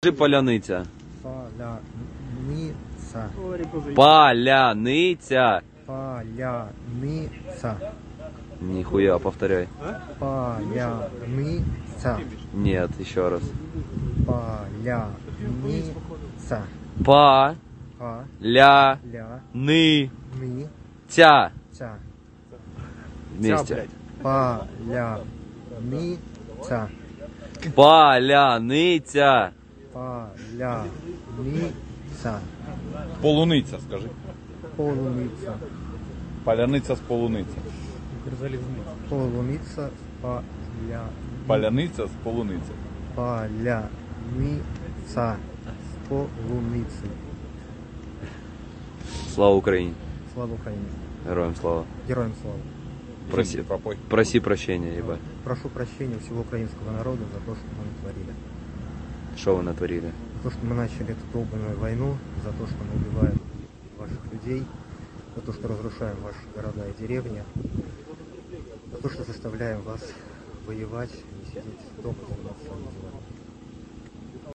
Скажи поляниця. Поляниця. Поляниця. Поляниця. Ніхуя, повторяй. Поляниця. Нет, еще раз. Поляниця. Па, ля, Поляниця. ны, тя. Вместе. Поляниця. Поляниця. Поляниця. Полуниця, скажи. Полуниця. Паляниця з полуниці. Полуниця. Поля... Паляниця з полуниці. Поляниця. Полуниці. Слава Україні. Слава Україні. Героям слава. Героям слава. Проси, Пропой. проси прощения, ебать. Прошу прощения у всего украинского народа за то, что мы натворили. Что вы натворили? То, что мы начали эту долбанную войну, за то, что мы убиваем ваших людей, за то, что разрушаем ваши города и деревни, за то, что заставляем вас воевать, не сидеть дома, заниматься делами.